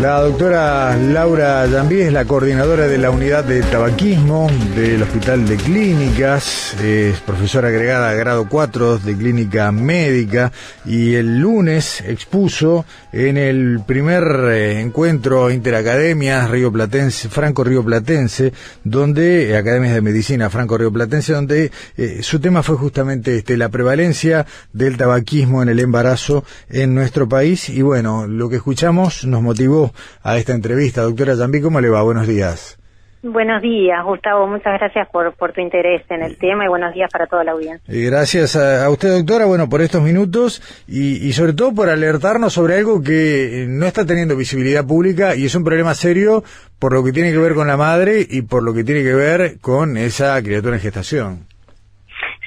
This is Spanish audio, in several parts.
La doctora Laura Jambí es la coordinadora de la unidad de tabaquismo del Hospital de Clínicas, es profesora agregada a grado 4 de Clínica Médica y el lunes expuso en el primer eh, encuentro interacademias Río Platense, Franco Río Platense, donde, Academias de Medicina Franco Río Platense, donde eh, su tema fue justamente este, la prevalencia del tabaquismo en el embarazo en nuestro país. Y bueno, lo que escuchamos nos motivó a esta entrevista. Doctora Zambi, ¿cómo le va? Buenos días. Buenos días, Gustavo. Muchas gracias por, por tu interés en el tema y buenos días para toda la audiencia. gracias a, usted, doctora, bueno, por estos minutos y, sobre todo por alertarnos sobre algo que no está teniendo visibilidad pública y es un problema serio por lo que tiene que ver con la madre y por lo que tiene que ver con esa criatura en gestación.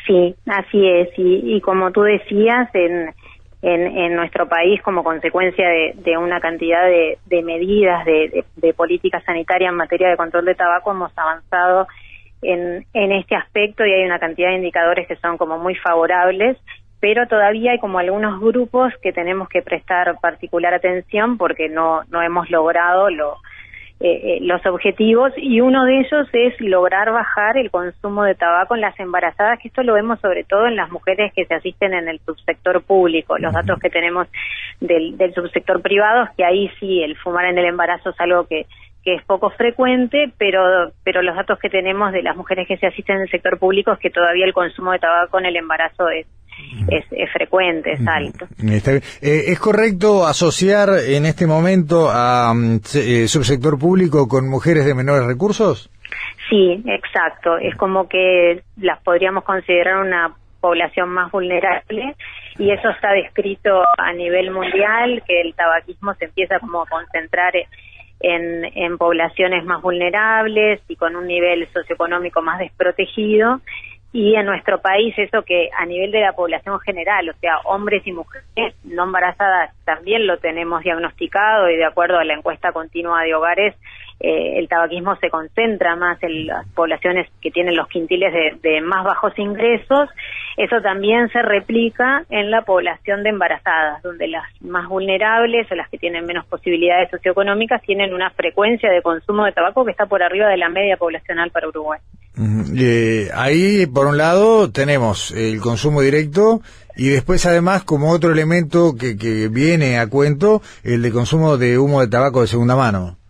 Sí, así es. Y, y como tú decías, en en, en nuestro país como consecuencia de, una cantidad de, medidas de, de, política sanitaria en materia de control de tabaco hemos avanzado en, en este aspecto y hay una cantidad de indicadores que son como muy favorables pero todavía hay como algunos grupos que tenemos que prestar particular atención porque no, no hemos logrado lo, eh, eh, los objetivos y uno de ellos es lograr bajar el consumo de tabaco en las embarazadas, que esto lo vemos sobre todo en las mujeres que se asisten en el subsector público. Los datos que tenemos del, del subsector privado es que ahí sí el fumar en el embarazo es algo que, que es poco frecuente, pero, pero los datos que tenemos de las mujeres que se asisten en el sector público es que todavía el consumo de tabaco en el embarazo es, es, frecuente, es alto. Eh, ¿Es correcto asociar en este momento a mm, eh, subsector público con mujeres de menores recursos? Sí, exacto. Es como que las podríamos considerar una población más vulnerable y eso está descrito a nivel mundial, que el tabaquismo se empieza como a concentrar en, en poblaciones más vulnerables y con un nivel socioeconómico más desprotegido y en nuestro país eso que a nivel de la población general, o sea, hombres y mujeres no embarazadas también lo tenemos diagnosticado y de acuerdo a la encuesta continua de hogares, eh, el tabaquismo se concentra más en las poblaciones que tienen los quintiles de, más bajos ingresos. Eso también se replica en la población de embarazadas, donde las más vulnerables o las que tienen menos posibilidades socioeconómicas tienen una frecuencia de consumo de tabaco que está por arriba de la media poblacional para Uruguay. Eh, ahí, por un lado, tenemos el consumo directo y después, además, como otro elemento que, que viene a cuento, el de consumo de humo de tabaco de segunda mano.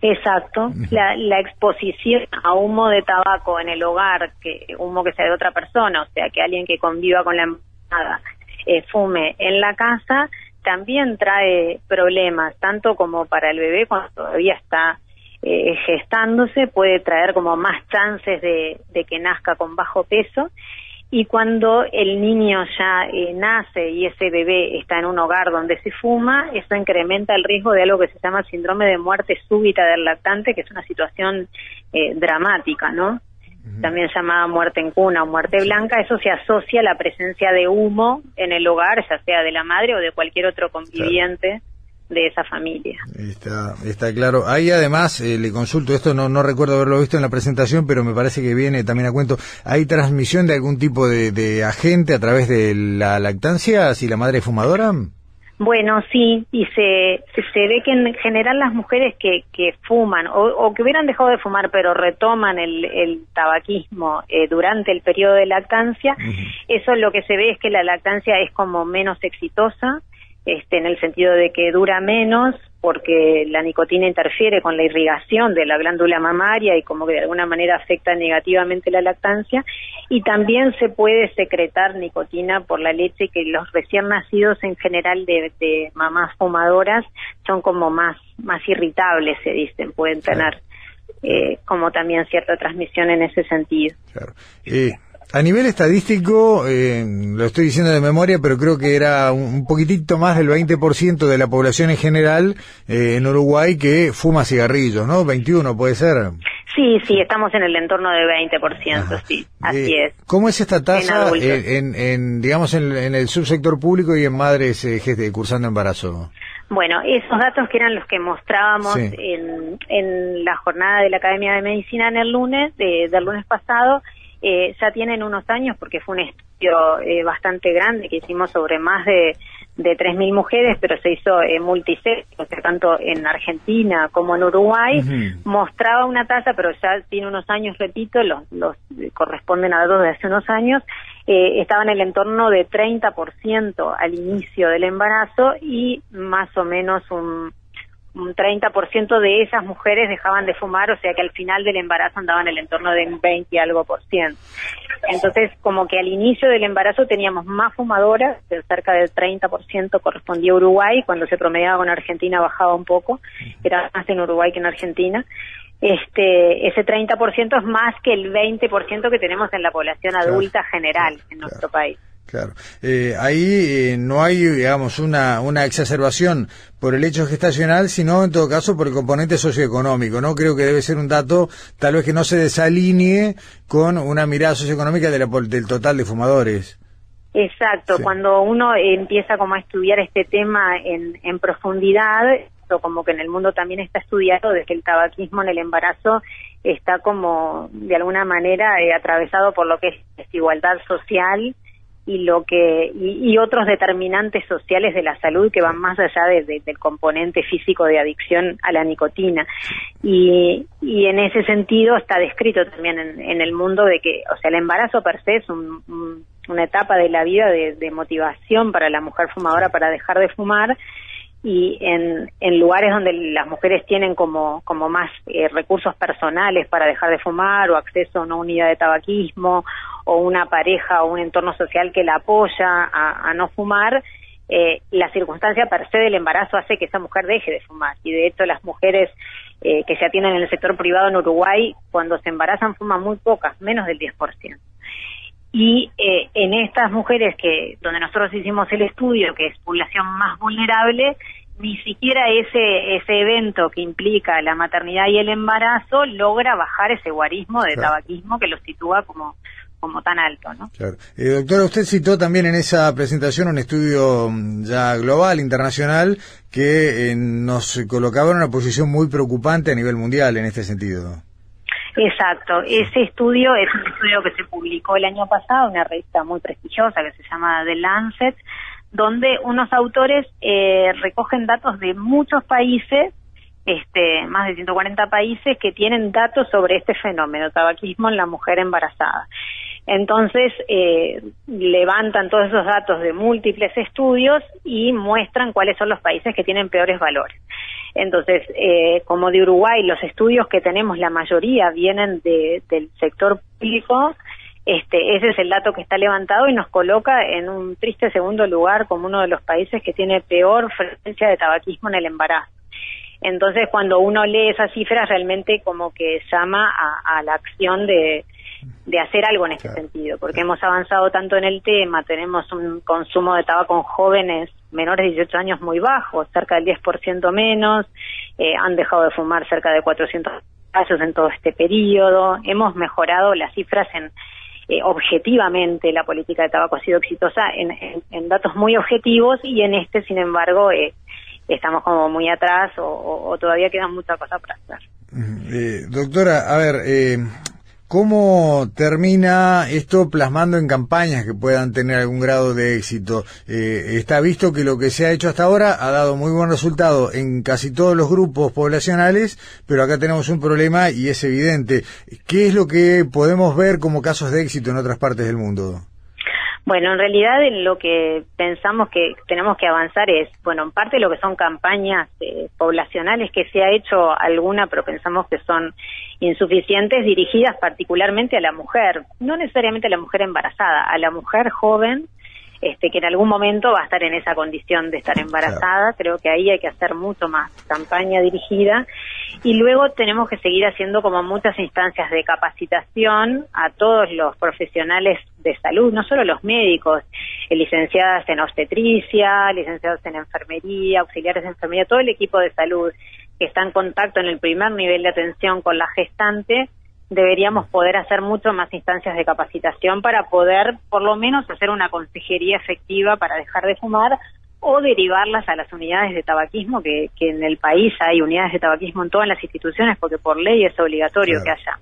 Exacto, la, la, exposición a humo de tabaco en el hogar, que humo que sea de otra persona, o sea, que alguien que conviva con la embarazada eh, fume en la casa, también trae problemas, tanto como para el bebé cuando todavía está eh, gestándose puede traer como más chances de, que nazca con bajo peso y cuando el niño ya eh, nace y ese bebé está en un hogar donde se fuma, eso incrementa el riesgo de algo que se llama síndrome de muerte súbita del lactante, que es una situación eh, dramática, ¿no? También llamada muerte en cuna o muerte blanca, eso se asocia a la presencia de humo en el hogar, ya sea de la madre o de cualquier otro conviviente de esa familia. Está, está claro. Ahí además, eh, le consulto, esto no, no recuerdo haberlo visto en la presentación, pero me parece que viene también a cuento. ¿Hay transmisión de algún tipo de, agente a través de la lactancia si la madre es fumadora? Bueno, sí, y se, se, ve que en general las mujeres que, que fuman o, que hubieran dejado de fumar pero retoman el, el tabaquismo eh, durante el periodo de lactancia, eso lo que se ve es que la lactancia es como menos exitosa, este, en el sentido de que dura menos porque la nicotina interfiere con la irrigación de la glándula mamaria y como que de alguna manera afecta negativamente la lactancia. Y también se puede secretar nicotina por la leche que los recién nacidos en general de, mamás fumadoras son como más más irritables se dicen pueden tener eh, como también cierta transmisión en ese sentido. Claro. Eh, A nivel estadístico, eh, lo estoy diciendo de memoria, pero creo que era un poquitito más del 20% de la población en general eh, en Uruguay que fuma cigarrillos, ¿no? 21 puede ser. Sí, sí, estamos en el entorno del 20%, sí, así eh, es. ¿Cómo es esta tasa en, en, digamos, en, el subsector público y en madres eh, cursando embarazo? Bueno, esos datos que eran los que mostrábamos en, en la jornada de la Academia de Medicina en el lunes, de, del lunes pasado, eh, ya tienen unos años porque fue un estudio eh, bastante grande que hicimos sobre más de, de 3.000 mujeres, pero se hizo eh, o sea, tanto en Argentina como en Uruguay, mostraba una tasa, pero ya tiene unos años, repito, los, los corresponden a datos de hace unos años, eh, estaba en el entorno de 30% al inicio del embarazo y más o menos un un 30% de esas mujeres dejaban de fumar, o sea que al final del embarazo andaban en el entorno de un 20 y algo por ciento. Entonces, como que al inicio del embarazo teníamos más fumadoras, cerca del 30% correspondía a Uruguay, cuando se promediaba con Argentina bajaba un poco, era más en Uruguay que en Argentina. Este, ese 30% es más que el 20% que tenemos en la población adulta general en nuestro país. Claro. Eh, ahí eh, no hay, digamos, una, una exacerbación por el hecho gestacional, sino en todo caso por el componente socioeconómico, ¿no? Creo que debe ser un dato, tal vez que no se desalinee con una mirada socioeconómica de del total de fumadores. Exacto. Cuando uno empieza como a estudiar este tema en, en profundidad, como que en el mundo también está estudiado desde el tabaquismo en el embarazo está como de alguna manera eh, atravesado por lo que es desigualdad social, y lo que y, otros determinantes sociales de la salud que van más allá de, del componente físico de adicción a la nicotina. Y, y en ese sentido está descrito también en, el mundo de que o sea el embarazo per se es una etapa de la vida de, de motivación para la mujer fumadora para dejar de fumar. Y en, en lugares donde las mujeres tienen como, como más eh, recursos personales para dejar de fumar o acceso a una unidad de tabaquismo o una pareja o un entorno social que la apoya a, no fumar, eh, la circunstancia per se del embarazo hace que esa mujer deje de fumar. Y de hecho las mujeres eh, que se atienden en el sector privado en Uruguay, cuando se embarazan fuman muy pocas, menos del 10% y eh, en estas mujeres que donde nosotros hicimos el estudio que es población más vulnerable ni siquiera ese ese evento que implica la maternidad y el embarazo logra bajar ese guarismo de tabaquismo que lo sitúa como como tan alto, ¿no? Claro. Eh, doctora, usted citó también en esa presentación un estudio mm, ya global, internacional, que eh, nos colocaba en una posición muy preocupante a nivel mundial en este sentido. Exacto, ese estudio es un estudio que se publicó el año pasado, en una revista muy prestigiosa que se llama The Lancet, donde unos autores eh, recogen datos de muchos países, este, más de 140 países, que tienen datos sobre este fenómeno, tabaquismo en la mujer embarazada. Entonces, eh, levantan todos esos datos de múltiples estudios y muestran cuáles son los países que tienen peores valores. Entonces, eh, como de Uruguay, los estudios que tenemos, la mayoría vienen del sector público, este, ese es el dato que está levantado y nos coloca en un triste segundo lugar como uno de los países que tiene peor frecuencia de tabaquismo en el embarazo. Entonces, cuando uno lee esas cifras, realmente como que llama a, la acción de, de hacer algo en ese sentido, porque hemos avanzado tanto en el tema, tenemos un consumo de tabaco en jóvenes menores de 18 años muy bajo, cerca del 10% menos, eh, han dejado de fumar cerca de 400 casos en todo este periodo, hemos mejorado las cifras en eh, objetivamente la política de tabaco ha sido exitosa en, datos muy objetivos y en este, sin embargo, eh, estamos como muy atrás o, todavía queda mucha cosa para hacer. doctora, a ver, ¿Cómo termina esto plasmando en campañas que puedan tener algún grado de éxito? Eh, está visto que lo que se ha hecho hasta ahora ha dado muy buen resultado en casi todos los grupos poblacionales, pero acá tenemos un problema y es evidente. ¿Qué es lo que podemos ver como casos de éxito en otras partes del mundo? Bueno, en realidad lo que pensamos que tenemos que avanzar es, bueno, en parte lo que son campañas eh, poblacionales que se ha hecho alguna, pero pensamos que son insuficientes, dirigidas particularmente a la mujer, no necesariamente a la mujer embarazada, a la mujer joven, este, que en algún momento va a estar en esa condición de estar embarazada. Creo que ahí hay que hacer mucho más campaña dirigida Y luego tenemos que seguir haciendo como muchas instancias de capacitación a todos los profesionales de salud, no solo los médicos, eh, licenciadas en obstetricia, licenciados en enfermería, auxiliares de enfermería, todo el equipo de salud que está en contacto en el primer nivel de atención con la gestante, deberíamos poder hacer mucho más instancias de capacitación para poder, por lo menos, hacer una consejería efectiva para dejar de fumar o derivarlas a las unidades de tabaquismo, que, que en el país hay unidades de tabaquismo en todas las instituciones, porque por ley es obligatorio que haya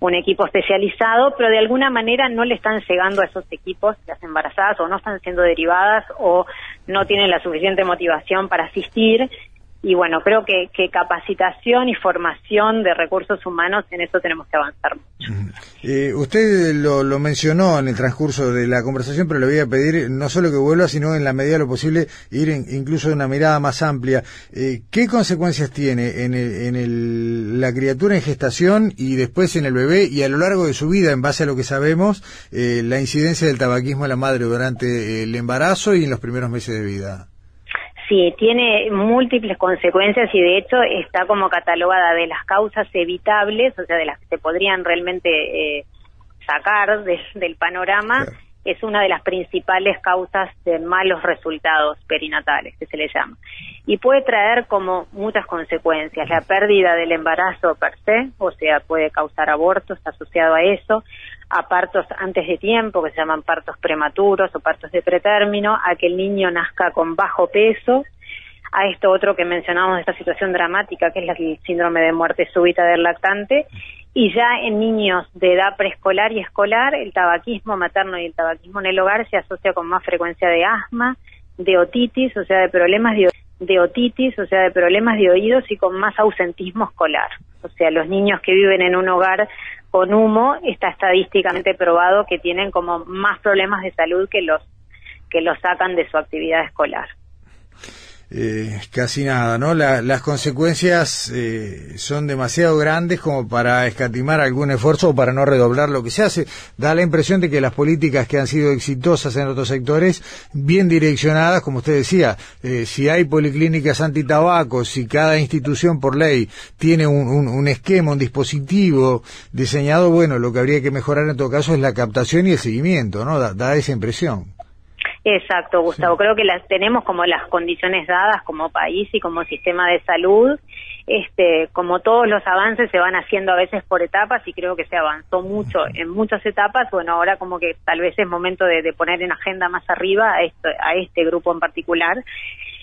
un equipo especializado, pero de alguna manera no le están llegando a esos equipos las embarazadas o no están siendo derivadas o no tienen la suficiente motivación para asistir y bueno, creo que, capacitación y formación de recursos humanos, en eso tenemos que avanzar mucho. Eh, usted lo, mencionó en el transcurso de la conversación, pero le voy a pedir no solo que vuelva, sino en la medida de lo posible ir incluso de una mirada más amplia. Eh, ¿Qué consecuencias tiene en, en la criatura en gestación y después en el bebé y a lo largo de su vida, en base a lo que sabemos, eh, la incidencia del tabaquismo en la madre durante el embarazo y en los primeros meses de vida? Sí, tiene múltiples consecuencias y de hecho está como catalogada de las causas evitables, o sea, de las que se podrían realmente eh, sacar del panorama, es una de las principales causas de malos resultados perinatales, que se le llama. Y puede traer como muchas consecuencias, la pérdida del embarazo per se, o sea, puede causar abortos asociado a eso, a partos antes de tiempo, que se llaman partos prematuros o partos de pretérmino, a que el niño nazca con bajo peso, a esto otro que mencionamos esta situación dramática, que es el síndrome de muerte súbita del lactante, y ya en niños de edad preescolar y escolar, el tabaquismo materno y el tabaquismo en el hogar se asocia con más frecuencia de asma, de otitis, o sea, de problemas de, de otitis, o sea, de problemas de oídos y con más ausentismo escolar. O sea, los niños que viven en un hogar con humo está estadísticamente probado que tienen como más problemas de salud que los que los sacan de su actividad escolar. Eh, casi nada, ¿no? las consecuencias eh, son demasiado grandes como para escatimar algún esfuerzo o para no redoblar lo que se hace. Da la impresión de que las políticas que han sido exitosas en otros sectores, bien direccionadas, como usted decía, eh, si hay policlínicas antitabaco, si cada institución por ley tiene un, esquema, un dispositivo diseñado, bueno, lo que habría que mejorar en todo caso es la captación y el seguimiento, ¿no? da esa impresión. Exacto, Gustavo. Creo que las tenemos como las condiciones dadas como país y como sistema de salud. Este, como todos los avances se van haciendo a veces por etapas y creo que se avanzó mucho en muchas etapas. Bueno, ahora como que tal vez es momento de, poner en agenda más arriba a, esto, a este grupo en particular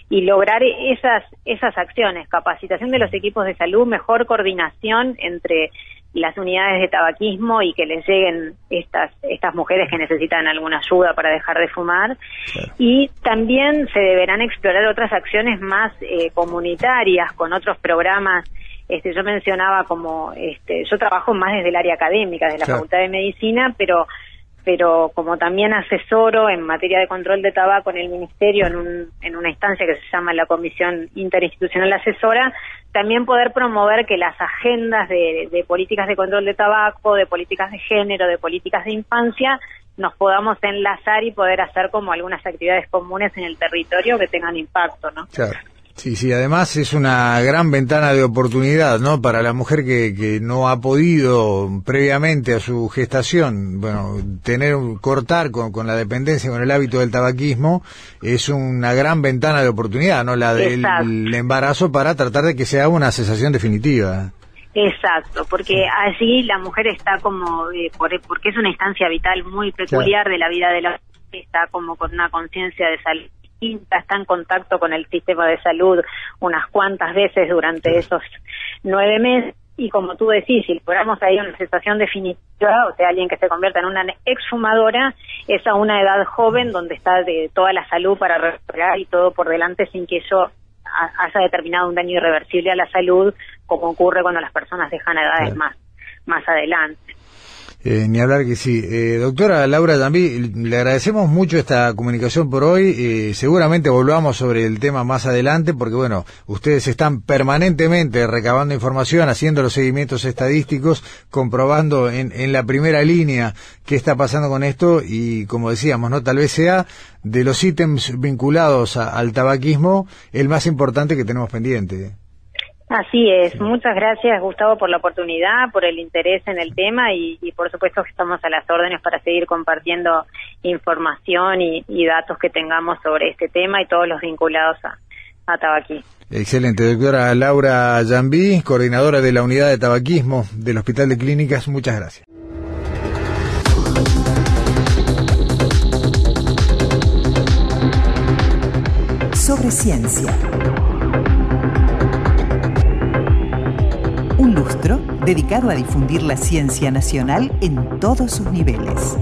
y lograr esas esas acciones, capacitación de los equipos de salud, mejor coordinación entre las unidades de tabaquismo y que les lleguen estas estas mujeres que necesitan alguna ayuda para dejar de fumar. Y también se deberán explorar otras acciones más eh, comunitarias con otros programas. Este yo mencionaba como este yo trabajo más desde el área académica desde la Facultad de Medicina pero pero como también asesoro en materia de control de tabaco en el Ministerio en, un, en una instancia que se llama la Comisión Interinstitucional Asesora, también poder promover que las agendas de, de políticas de control de tabaco, de políticas de género, de políticas de infancia, nos podamos enlazar y poder hacer como algunas actividades comunes en el territorio que tengan impacto, ¿no? Sí, sí, además es una gran ventana de oportunidad, ¿no? Para la mujer que, que no ha podido previamente a su gestación, bueno, tener, cortar con, con la dependencia, con el hábito del tabaquismo, es una gran ventana de oportunidad, ¿no? La del embarazo para tratar de que sea una cesación definitiva. Exacto, porque allí la mujer está como, eh, porque es una instancia vital muy peculiar de la vida de la está como con una conciencia de salud está en contacto con el sistema de salud unas cuantas veces durante esos nueve meses. Y como tú decís, si logramos ahí una situación definitiva, o sea, alguien que se convierta en una exfumadora, es a una edad joven donde está de toda la salud para recuperar y todo por delante sin que eso haya determinado un daño irreversible a la salud, como ocurre cuando las personas dejan edades más, más adelante. Eh, ni hablar que sí. Eh, doctora Laura también le agradecemos mucho esta comunicación por hoy. Eh, seguramente volvamos sobre el tema más adelante porque, bueno, ustedes están permanentemente recabando información, haciendo los seguimientos estadísticos, comprobando en, en la primera línea qué está pasando con esto y, como decíamos, no tal vez sea de los ítems vinculados al tabaquismo el más importante que tenemos pendiente. Así es, muchas gracias Gustavo por la oportunidad, por el interés en el tema y, por supuesto que estamos a las órdenes para seguir compartiendo información y, datos que tengamos sobre este tema y todos los vinculados a, a tabaquí. Excelente, doctora Laura Jambí, coordinadora de la unidad de tabaquismo del Hospital de Clínicas, muchas gracias. Sobre ciencia. Dedicado a difundir la ciencia nacional en todos sus niveles.